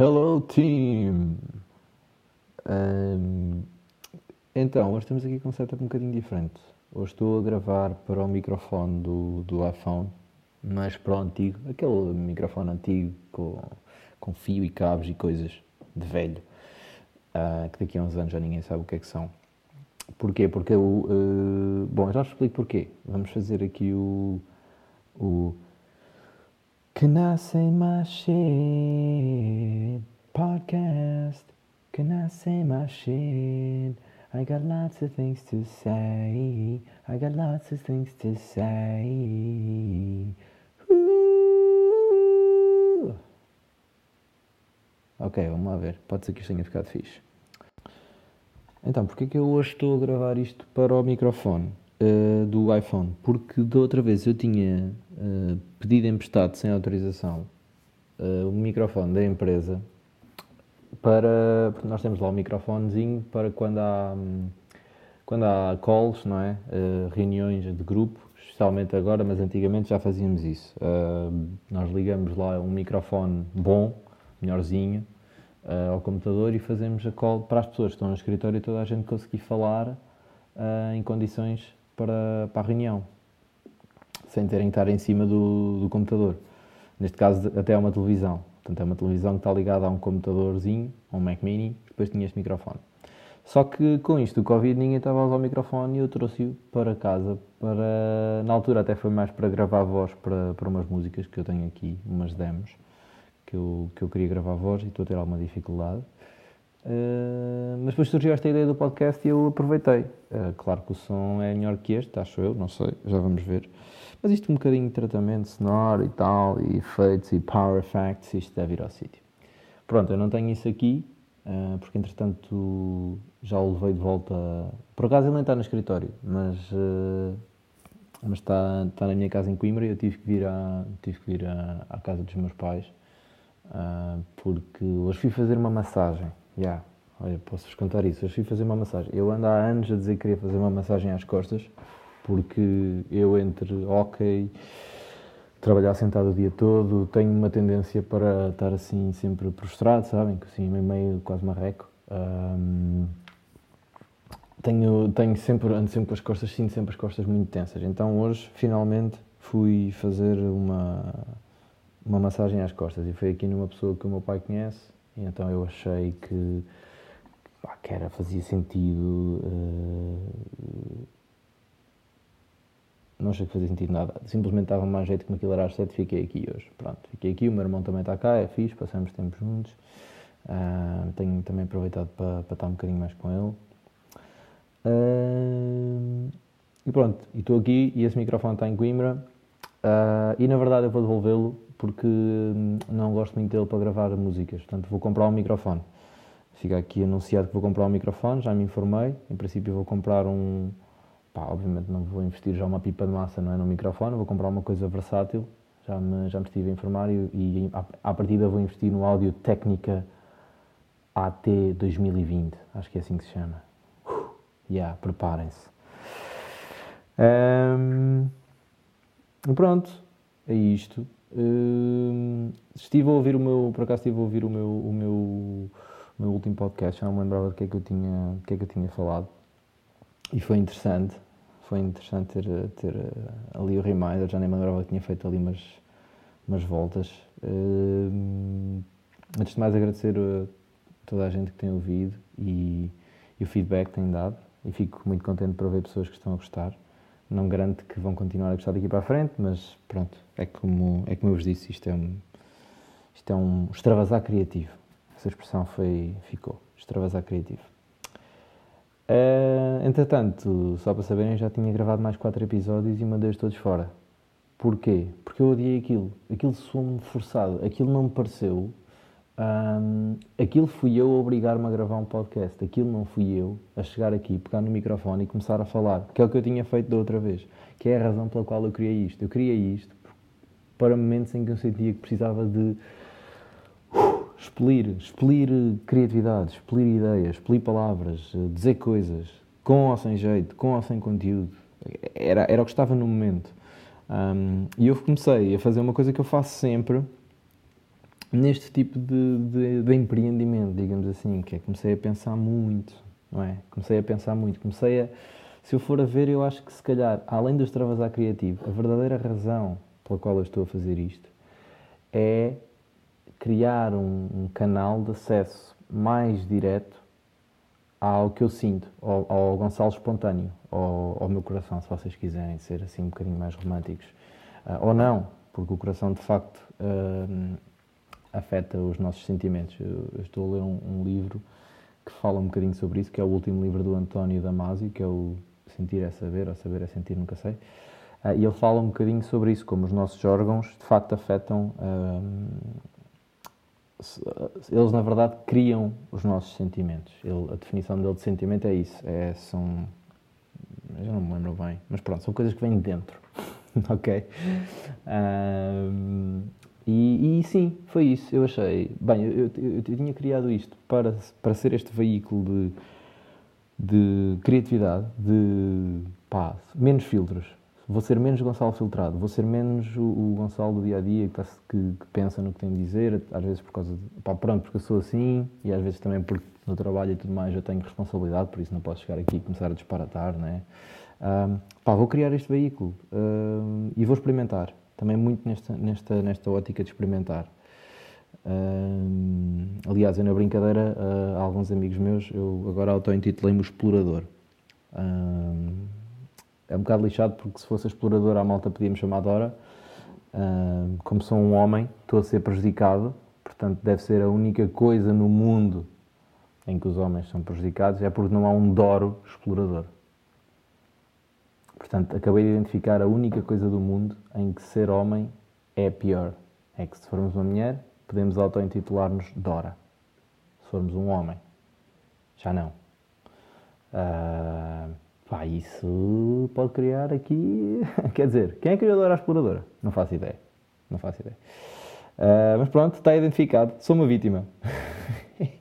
Hello team! Um, então, hoje estamos aqui com um setup um bocadinho diferente. Hoje estou a gravar para o microfone do, do iPhone, mas para o antigo, aquele microfone antigo com, com fio e cabos e coisas de velho, uh, que daqui a uns anos já ninguém sabe o que é que são. Porquê? Porque eu. Uh, bom, já explico porquê. Vamos fazer aqui o. o Say my shit? Podcast. Say my shit? I got lots of things to say. I got lots of things to say. Ok, vamos lá ver. Pode ser que isto tenha ficado fixe. Então, porquê que eu hoje estou a gravar isto para o microfone uh, do iPhone? Porque da outra vez eu tinha uh, pedido emprestado sem autorização uh, o microfone da empresa para. Nós temos lá o microfonezinho para quando há. quando há calls, não é? reuniões de grupo, especialmente agora, mas antigamente já fazíamos isso. nós ligamos lá um microfone bom, melhorzinho, uh, ao computador e fazemos a call para as pessoas que estão no escritório e toda a gente conseguir falar uh, em condições para, para a reunião, sem terem que estar em cima do, do computador. Neste caso, até é uma televisão. Portanto, é uma televisão que está ligada a um computadorzinho, a um Mac Mini, depois tinha este microfone. Só que com isto, o Covid, ninguém estava a usar o microfone e eu trouxe-o para casa. Para... Na altura até foi mais para gravar voz para, para umas músicas que eu tenho aqui, umas demos que eu, que eu queria gravar voz e estou a ter alguma dificuldade. Uh, mas depois surgiu esta ideia do podcast e eu aproveitei. Uh, claro que o som é melhor que este, acho eu, não sei, já vamos ver. Mas isto um bocadinho de tratamento sonoro e tal, e efeitos e power effects, isto deve ir ao sítio. Pronto, eu não tenho isso aqui, uh, porque entretanto já o levei de volta. Por acaso ele nem está no escritório, mas, mas está, está na minha casa em Coimbra e eu tive que vir, à, tive que vir à, à casa dos meus pais porque hoje fui fazer uma massagem. Yeah, olha, posso-vos contar isso. Hoje fui fazer uma massagem. Eu ando há anos a dizer que queria fazer uma massagem às costas, porque eu, entre ok, trabalhar sentado o dia todo, tenho uma tendência para estar assim sempre prostrado, sabem? Assim, meio, quase marreco. Um, tenho, tenho sempre, ando sempre com as costas, sinto sempre as costas muito tensas. Então hoje, finalmente, fui fazer uma uma massagem às costas e foi aqui numa pessoa que o meu pai conhece então eu achei que, pá, que era, fazia sentido uh, não achei que fazia sentido nada. Simplesmente estava mais jeito que aquilo era às sete fiquei aqui hoje. Pronto, fiquei aqui, o meu irmão também está cá é fixe, passamos tempo juntos. Uh, tenho também aproveitado para, para estar um bocadinho mais com ele. Uh, e pronto, estou aqui e esse microfone está em Coimbra. E na verdade eu vou devolvê-lo porque hum, não gosto muito dele para gravar músicas, portanto vou comprar um microfone. Fica aqui anunciado que vou comprar um microfone, já me informei. Em princípio vou comprar um. Pá, obviamente não vou investir já uma pipa de massa não é, no microfone, vou comprar uma coisa versátil. Já me, já me estive a informar e, e à, partida vou investir no áudio Técnica AT 2020, acho que é assim que se chama. Uh, yeah, preparem-se. Um, pronto, é isto. Uh, estive a ouvir o meu, por acaso estive a ouvir o meu, o meu, o meu último podcast, já não me lembrava do que é que eu tinha, do que é que eu tinha falado. E foi interessante, foi interessante ter, ter uh, ali o reminder, já nem me lembrava que tinha feito ali umas, umas voltas. Uh, antes de mais agradecer a toda a gente que tem ouvido e, e o feedback que tem dado e fico muito contente por ver pessoas que estão a gostar. Não garanto que vão continuar a gostar daqui para a frente, mas pronto, é como, é como eu vos disse, isto é um, isto é um extravasar criativo. Essa expressão foi, ficou, extravasar criativo. Uh, entretanto, só para saberem, já tinha gravado mais quatro episódios e mandei-os todos fora. Porquê? Porque eu odiei aquilo. Aquilo soou-me forçado. Aquilo não me pareceu um, aquilo fui eu a obrigar-me a gravar um podcast. Aquilo não fui eu a chegar aqui, pegar no microfone e começar a falar, que é o que eu tinha feito da outra vez, que é a razão pela qual eu criei isto. Eu criei isto para momentos em que eu sentia que precisava de uh, expelir, expelir criatividade, expelir ideias, expelir palavras, dizer coisas, com ou sem jeito, com ou sem conteúdo. Era, era o que estava no momento. Um, e eu comecei a fazer uma coisa que eu faço sempre neste tipo de, de, de, empreendimento, digamos assim, que é comecei a pensar muito, não é? Comecei a pensar muito, comecei a, se eu for a ver, eu acho que se calhar, além de extravasar criativo, a verdadeira razão pela qual eu estou a fazer isto é criar um, um canal de acesso mais direto ao que eu sinto, ao, ao Gonçalo espontâneo, ao, ao, meu coração, se vocês quiserem ser assim um bocadinho mais românticos. Uh, ou não, porque o coração de facto uh, afeta os nossos sentimentos. Eu, estou a ler um, um, livro que fala um bocadinho sobre isso, que é o último livro do António Damasio, que é o Sentir é Saber, ou Saber é Sentir, nunca sei. Uh, e ele fala um bocadinho sobre isso, como os nossos órgãos de facto afetam eles na verdade criam os nossos sentimentos. Ele, a definição dele de sentimento é isso. É, são. Eu não me lembro bem, mas pronto, são coisas que vêm de dentro. ok? Um, e, e, sim, foi isso. Eu achei. Bem, eu, eu, eu, tinha criado isto para, para ser este veículo de, de criatividade, de pá, menos filtros vou ser menos Gonçalo filtrado, vou ser menos o, o Gonçalo do dia a dia que, que, que, pensa no que tem de dizer, às vezes por causa de, pá, pronto, porque eu sou assim e às vezes também porque no trabalho e tudo mais eu tenho responsabilidade, por isso não posso chegar aqui e começar a disparatar, né? Um, pá, vou criar este veículo um, e vou experimentar, também muito nesta, nesta, nesta ótica de experimentar. Um, aliás, eu na brincadeira, uh, alguns amigos meus, eu agora auto-intitulei-me explorador. Um, é um bocado lixado porque se fosse explorador à malta podia-me chamar de hora. Uh, como sou um homem, estou a ser prejudicado, portanto deve ser a única coisa no mundo em que os homens são prejudicados, é porque não há um Doro explorador. Portanto, acabei de identificar a única coisa do mundo em que ser homem é pior. É que se formos uma mulher, podemos auto-intitular-nos Dora. Se formos um homem, já não. Uh, Pá, isso pode criar aqui. Quer dizer, quem é que criou a exploradora? Não faço ideia. Não faço ideia. Uh, mas pronto, está identificado. Sou uma vítima.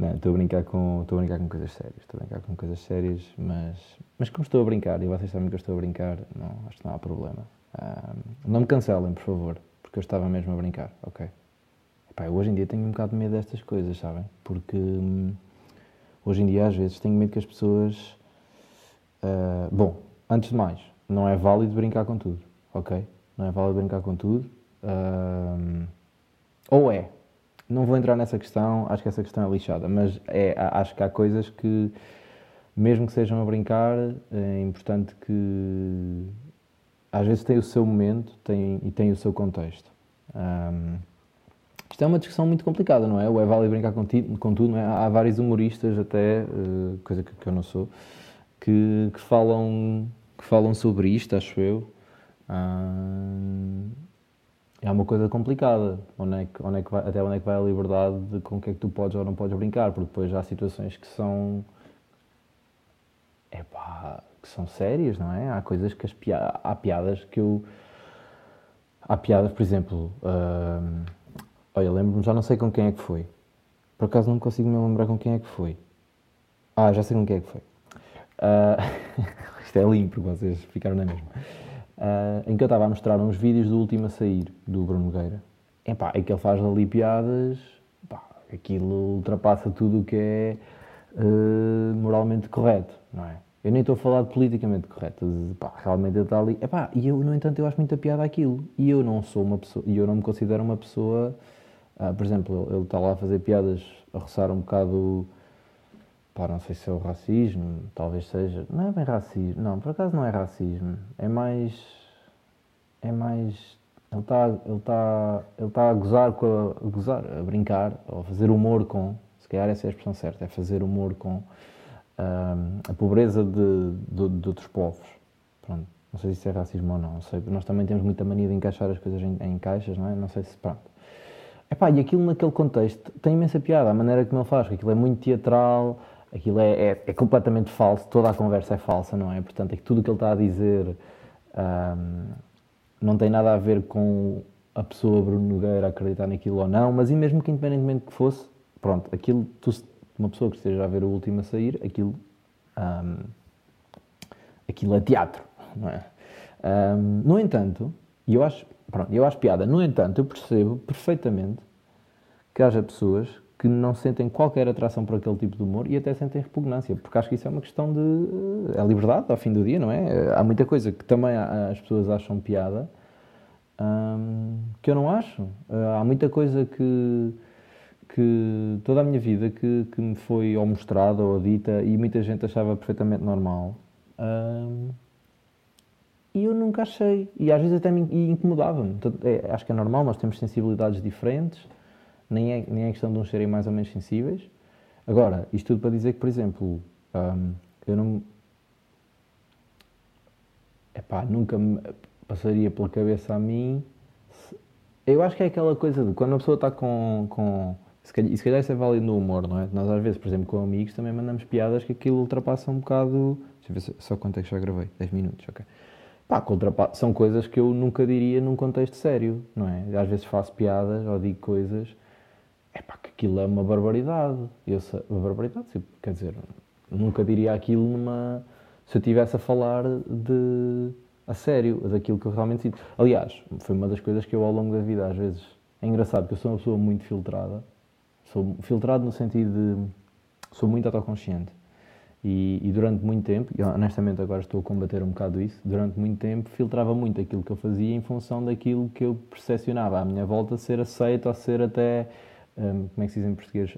não, estou a brincar com, estou a brincar com coisas sérias. Estou a brincar com coisas sérias, mas, mas como estou a brincar, e vocês sabem que eu estou a brincar, não, acho que não há problema. Uh, não me cancelem, por favor, porque eu estava mesmo a brincar, ok? Epá, hoje em dia tenho um bocado de medo destas coisas, sabem? Porque. Hum, Hoje em dia, às vezes, tenho medo que as pessoas. Uh, bom, antes de mais, não é válido brincar com tudo, ok? Não é válido brincar com tudo. Uh, ou é. Não vou entrar nessa questão, acho que essa questão é lixada, mas é, acho que há coisas que, mesmo que sejam a brincar, é importante que às vezes tem o seu momento tem, e tem o seu contexto. Um, isto é uma discussão muito complicada, não é? O é válido brincar com, tudo, é? Há vários humoristas, até, uh, coisa que, que, eu não sou, que, que, falam, que falam sobre isto, acho eu. Uh, é uma coisa complicada. Onde é que, onde é que vai, até onde é que vai a liberdade de com o que é que tu podes ou não podes brincar? Porque depois há situações que são. Epá, que são sérias, não é? Há coisas que as piadas. Há piadas que eu. Há piadas, por exemplo. Uh, Olha, lembro-me, já não sei com quem é que foi. Por acaso não consigo me lembrar com quem é que foi. Ah, já sei com quem é que foi. Uh, isto é limpo, vocês ficaram na mesma. Uh, em que eu estava a mostrar uns vídeos do último a sair, do Bruno Nogueira. Epá, é que ele faz ali piadas, pá, aquilo ultrapassa tudo o que é uh, moralmente correto, não é? Eu nem estou a falar de politicamente correto, pá, realmente ele está ali. Epá, e eu, no entanto, eu acho muita piada aquilo. E eu não sou uma pessoa, e eu não me considero uma pessoa ah, por exemplo, ele está lá a fazer piadas, a roçar um bocado. Pá, não sei se é o racismo, talvez seja. Não é bem racismo, não, por acaso não é racismo. É mais. É mais. Ele está ele está ele está a gozar com a, a, gozar, a brincar, ou a fazer humor com. Se calhar essa é a expressão certa, é fazer humor com ah, a pobreza de, de, de, outros povos. Pronto. Não sei se é racismo ou não. não sei, nós também temos muita mania de encaixar as coisas em, em caixas, não é? Não sei se. Pronto. Epá, e aquilo naquele contexto tem imensa piada, a maneira como ele faz, que aquilo é muito teatral, aquilo é, é, é completamente falso, toda a conversa é falsa, não é? Portanto, é que tudo o que ele está a dizer um, não tem nada a ver com a pessoa Bruno Nogueira acreditar naquilo ou não, mas e mesmo que independentemente que fosse, pronto, aquilo, tu, uma pessoa que esteja a ver o último a sair, aquilo, um, aquilo é teatro, não é? Um, no entanto, e eu acho, Pronto, eu acho piada. No entanto, eu percebo perfeitamente que haja pessoas que não sentem qualquer atração por aquele tipo de humor e até sentem repugnância, porque acho que isso é uma questão de. É liberdade ao fim do dia, não é? Há muita coisa que também as pessoas acham piada hum, que eu não acho. Há muita coisa que, que toda a minha vida que, que me foi ou mostrada ou dita e muita gente achava perfeitamente normal. Hum, e eu nunca achei. E às vezes até me incomodava-me. É, acho que é normal, nós temos sensibilidades diferentes nem é, nem é questão de uns serem mais ou menos sensíveis. Agora, isto tudo para dizer que, por exemplo, um, eu não. Epá, nunca me passaria pela cabeça a mim. Se, eu acho que é aquela coisa de quando a pessoa está com. com se calhar, se calhar isso é válido no humor, não é? Nós às vezes, por exemplo, com amigos também mandamos piadas que aquilo ultrapassa um bocado. Deixa eu ver só quanto é que já gravei. 10 minutos, ok. Pá, são coisas que eu nunca diria num contexto sério, não é? Às vezes faço piadas ou digo coisas é pá, que aquilo é uma barbaridade. Eu sei, barbaridade, quer dizer, nunca diria aquilo numa. Se eu estivesse a falar de. a sério, daquilo que eu realmente sinto. Aliás, foi uma das coisas que eu ao longo da vida, às vezes. É engraçado, porque eu sou uma pessoa muito filtrada. Sou filtrado no sentido de. sou muito autoconsciente. E, e, durante muito tempo, e honestamente agora estou a combater um bocado isso, durante muito tempo filtrava muito aquilo que eu fazia em função daquilo que eu percepcionava à minha volta ser aceito ou ser até um, como é que se diz em português?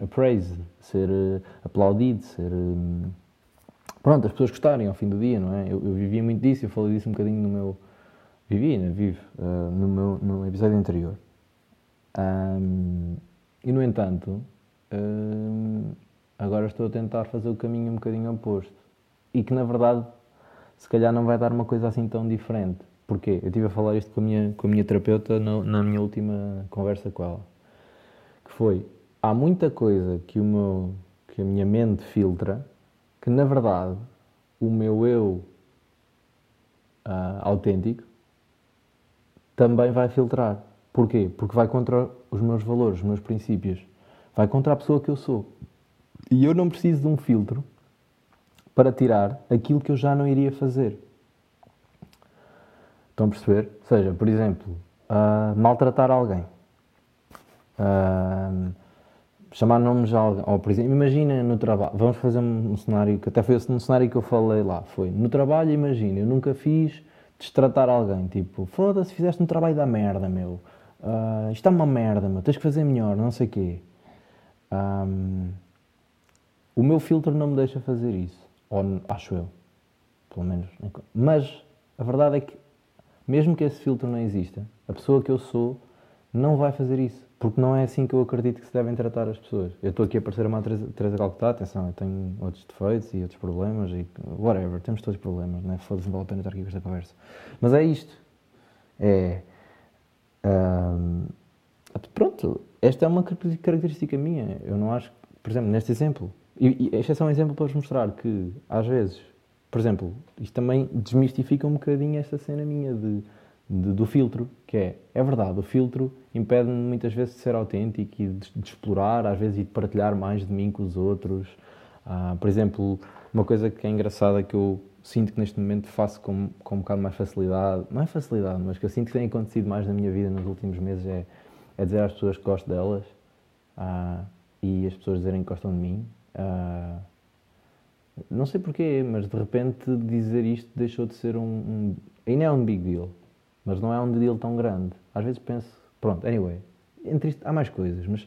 Ser uh, aplaudido, ser. Um, pronto, as pessoas gostarem ao fim do dia, não é? Eu, eu, vivia muito disso, eu falei disso um bocadinho no meu. Vivi, né? Vivo, uh, no, meu, no episódio anterior. Um, e no entanto, agora estou a tentar fazer o caminho um bocadinho oposto. E que na verdade, se calhar não vai dar uma coisa assim tão diferente. Porquê? Eu estive a falar isto com a minha, com a minha terapeuta na minha última conversa com ela que foi, há muita coisa que, o meu, que a minha mente filtra, que na verdade o meu eu uh, autêntico também vai filtrar. Porquê? Porque vai contra os meus valores, os meus princípios. Vai contra a pessoa que eu sou. E eu não preciso de um filtro para tirar aquilo que eu já não iria fazer. Estão a perceber? Ou seja, por exemplo, uh, maltratar alguém. Chamar nomes de alguém, ou por exemplo, imagina no trabalho, vamos fazer um, cenário que até foi um cenário que eu falei lá, foi no trabalho, imagina, eu nunca fiz destratar alguém, tipo, foda-se, fizeste um trabalho da merda, meu, uh, isto é uma merda, meu, tens que fazer melhor, não sei o quê. Um, o meu filtro não me deixa fazer isso, ou acho eu, pelo menos. Mas a verdade é que, mesmo que esse filtro não exista, a pessoa que eu sou não vai fazer isso. Porque não é assim que eu acredito que se devem tratar as pessoas. Eu estou aqui a parecer uma Teresa Calcutá, atenção, eu tenho outros defeitos e outros problemas e whatever, temos todos problemas, né? Foda-se, não vale a pena estar aqui com esta conversa. Mas é isto. É. pronto, esta é uma característica minha. Eu não acho, por exemplo, neste exemplo, e, e este é só um exemplo para vos mostrar que, às vezes, por exemplo, isto também desmistifica um bocadinho esta cena minha de de, do filtro, que é, é verdade, o filtro impede-me muitas vezes de ser autêntico e de, de, explorar, às vezes, e de partilhar mais de mim com os outros. Ah, por exemplo, uma coisa que é engraçada que eu sinto que neste momento faço com, com um bocado mais facilidade, não é facilidade, mas que eu sinto que tem acontecido mais na minha vida nos últimos meses é, é dizer às pessoas que gosto delas ah, e as pessoas dizerem que gostam de mim. Ah, não sei porquê, mas de repente dizer isto deixou de ser um, um ainda é um big deal mas não é um deal tão grande. Às vezes penso, pronto, anyway, entre isto há mais coisas, mas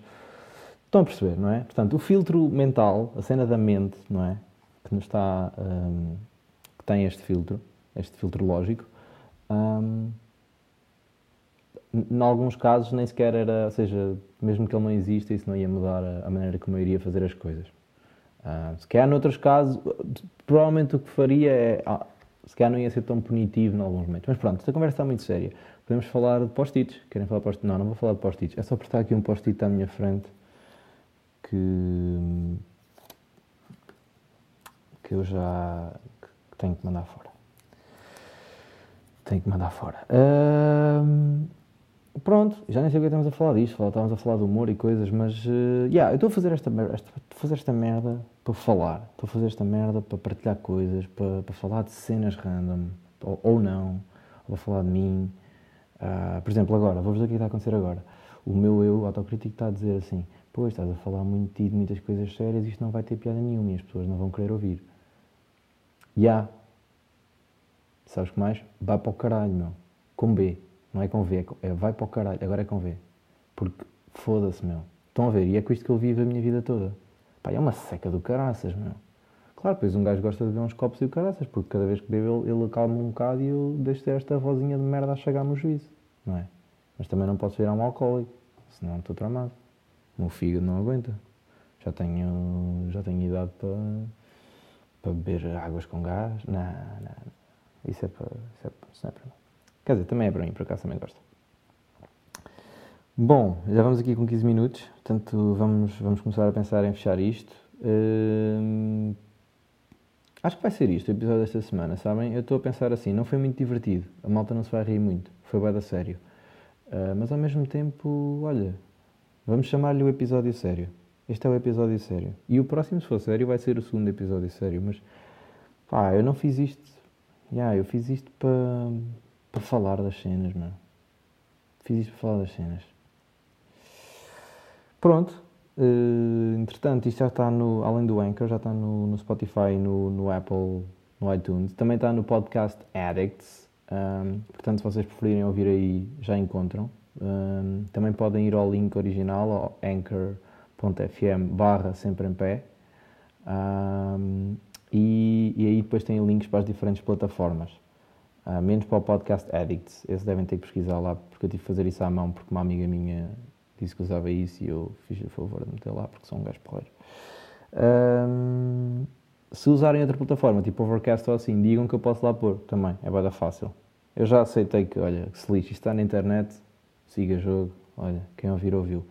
estão a perceber, não é? Portanto, o filtro mental, a cena da mente, não é? Que nos está, um, que tem este filtro, este filtro lógico, um, em alguns casos nem sequer era, ou seja, mesmo que ele não exista, isso não ia mudar a, maneira como eu iria fazer as coisas. Uh, se calhar noutros casos, provavelmente o que faria é, ah, se calhar não ia ser tão punitivo em alguns momentos. Mas pronto, esta conversa está muito séria. Podemos falar de post-its. Querem falar de post-its? Não, não vou falar de post-its. É só por estar aqui um post-it à minha frente que, que eu já que tenho que mandar fora. Tenho que mandar fora. pronto, já nem sei o que estamos a falar disto. Estávamos a falar de humor e coisas, mas uh, yeah, eu estou a fazer esta, esta, fazer esta merda para falar. Estou a fazer esta merda para partilhar coisas, para, para falar de cenas random, ou, ou não, ou para falar de mim. Uh, por exemplo, agora, vou-vos dizer o que está a acontecer agora. O meu eu autocrítico está a dizer assim: Pois, estás a falar muito de ti, de muitas coisas sérias, isto não vai ter piada nenhuma e as pessoas não vão querer ouvir. Ya. Yeah. Sabes que mais? Vai para o caralho, meu. Com B. Não é com V, é, é vai para o caralho. Agora é com V. Porque foda-se, meu. Estão a ver? E é com isto que eu vivo a minha vida toda. Pá, é uma seca do caraças, meu. Claro, depois um gajo gosta de ver uns copos e o caraças, porque cada vez que bebe ele, ele acalma um bocado e eu deixo esta vozinha de merda a chegar no juízo, não é? Mas também não posso virar um alcoólico, senão estou tramado. O meu fígado não aguenta. Já tenho, já tenho idade para, para beber águas com gás. Não, não, Isso é para, isso é, isso é para mim. Quer dizer, também é para mim, por acaso também gosto. Bom, já vamos aqui com 15 minutos, portanto vamos, vamos começar a pensar em fechar isto. Hum, Acho que vai ser isto o episódio desta semana, sabem? Eu estou a pensar assim, não foi muito divertido, a malta não se vai rir muito, foi bem da sério. Uh, mas ao mesmo tempo, olha, vamos chamar-lhe o episódio sério. Este é o episódio sério. E o próximo, se for sério, vai ser o segundo episódio sério. Mas, pá, eu não fiz isto. Yeah, eu fiz isto para falar das cenas, mano. Fiz isto para falar das cenas. Pronto, Uh, entretanto, isto já está no, além do Anchor, já está no, no Spotify, no, no Apple, no iTunes. Também está no podcast Addicts. Um, portanto, se vocês preferirem ouvir aí, já encontram. Um, também podem ir ao link original, ao anchor.fm barra sempre em pé. Um, e, e, aí depois tem links para as diferentes plataformas. Uh, menos para o podcast Addicts. Esse devem ter que pesquisar lá, porque eu tive que fazer isso à mão, porque uma amiga minha disse que usava isso e eu fiz o favor de meter lá porque sou um gajo porreiro. Um, se usarem outra plataforma, tipo Overcast ou assim, digam que eu posso lá pôr também, é bada fácil. Eu já aceitei que, olha, que se lixe, está na internet, siga jogo, olha, quem ouvir ouviu.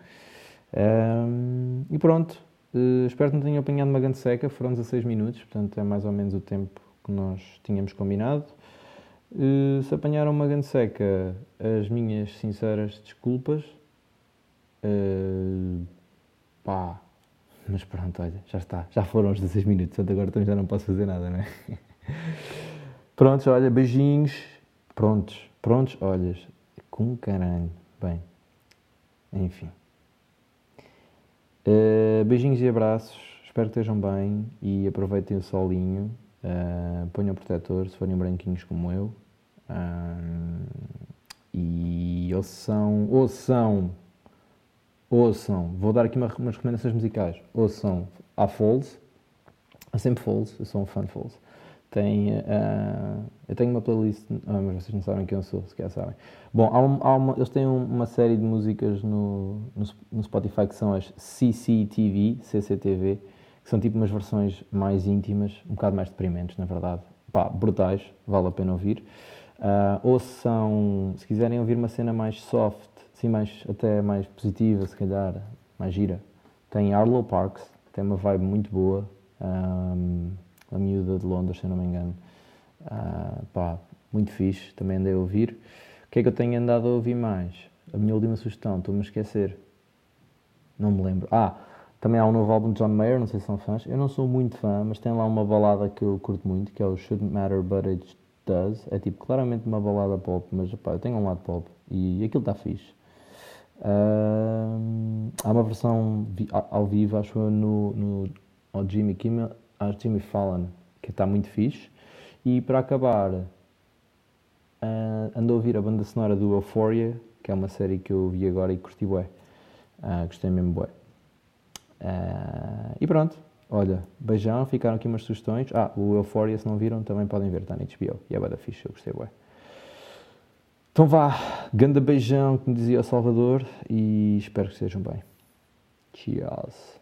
Um, e pronto, uh, espero que não tenham apanhado uma grande seca, foram 16 minutos, portanto é mais ou menos o tempo que nós tínhamos combinado. Uh, se apanharam uma grande seca, as minhas sinceras desculpas. Uh, pá, mas pronto, olha, já está. Já foram os 16 minutos, portanto agora também já não posso fazer nada, não é? Prontos, olha, beijinhos. Prontos, prontos, olhas. Com caralho. Bem, enfim. Uh, beijinhos e abraços. Espero que estejam bem e aproveitem o solinho. Uh, ponham protetor se forem branquinhos como eu. Uh, e ouçam, ouçam ouçam, vou dar aqui uma, umas recomendações musicais, ouçam a Folds, a sempre Folds, eu sou um fã de Folds. Tem, uh, eu tenho uma playlist, ah, mas vocês não sabem quem eu sou, se quer sabem. Bom, há, um, há uma, eles têm uma série de músicas no, no, no, Spotify que são as CCTV, CCTV, que são tipo umas versões mais íntimas, um bocado mais deprimentes, na verdade. Pá, brutais, vale a pena ouvir. Uh, ou são, se quiserem ouvir uma cena mais soft, assim mais, até mais positiva, se calhar, mais gira. Tem Arlo Parks, tem uma vibe muito boa, um, a miúda de Londres, se eu não me engano. Uh, pá, muito fixe, também andei a ouvir. O que é que eu tenho andado a ouvir mais? A minha última sugestão, estou-me a esquecer. Não me lembro. Ah, também há um novo álbum de John Mayer, não sei se são fãs. Eu não sou muito fã, mas tem lá uma balada que eu curto muito, que é o Shouldn't Matter But It Does. É tipo claramente uma balada pop, mas pá, eu tenho um lado pop e aquilo está fixe. Há uma versão ao vivo, acho eu, no, no ao Jimmy Kimmel, ao Jimmy Fallon, que está muito fixe. E para acabar, uh, ando a ouvir a banda sonora do Euphoria, que é uma série que eu vi agora e curti bué. Uh, gostei mesmo bué. Uh, e pronto, olha, beijão, ficaram aqui umas sugestões. Ah, o Euphoria, se não viram, também podem ver, está na HBO. E é bué da fixe, eu gostei bué. Então vá, ganda beijão, como dizia o Salvador, e espero que estejam bem. Cheers.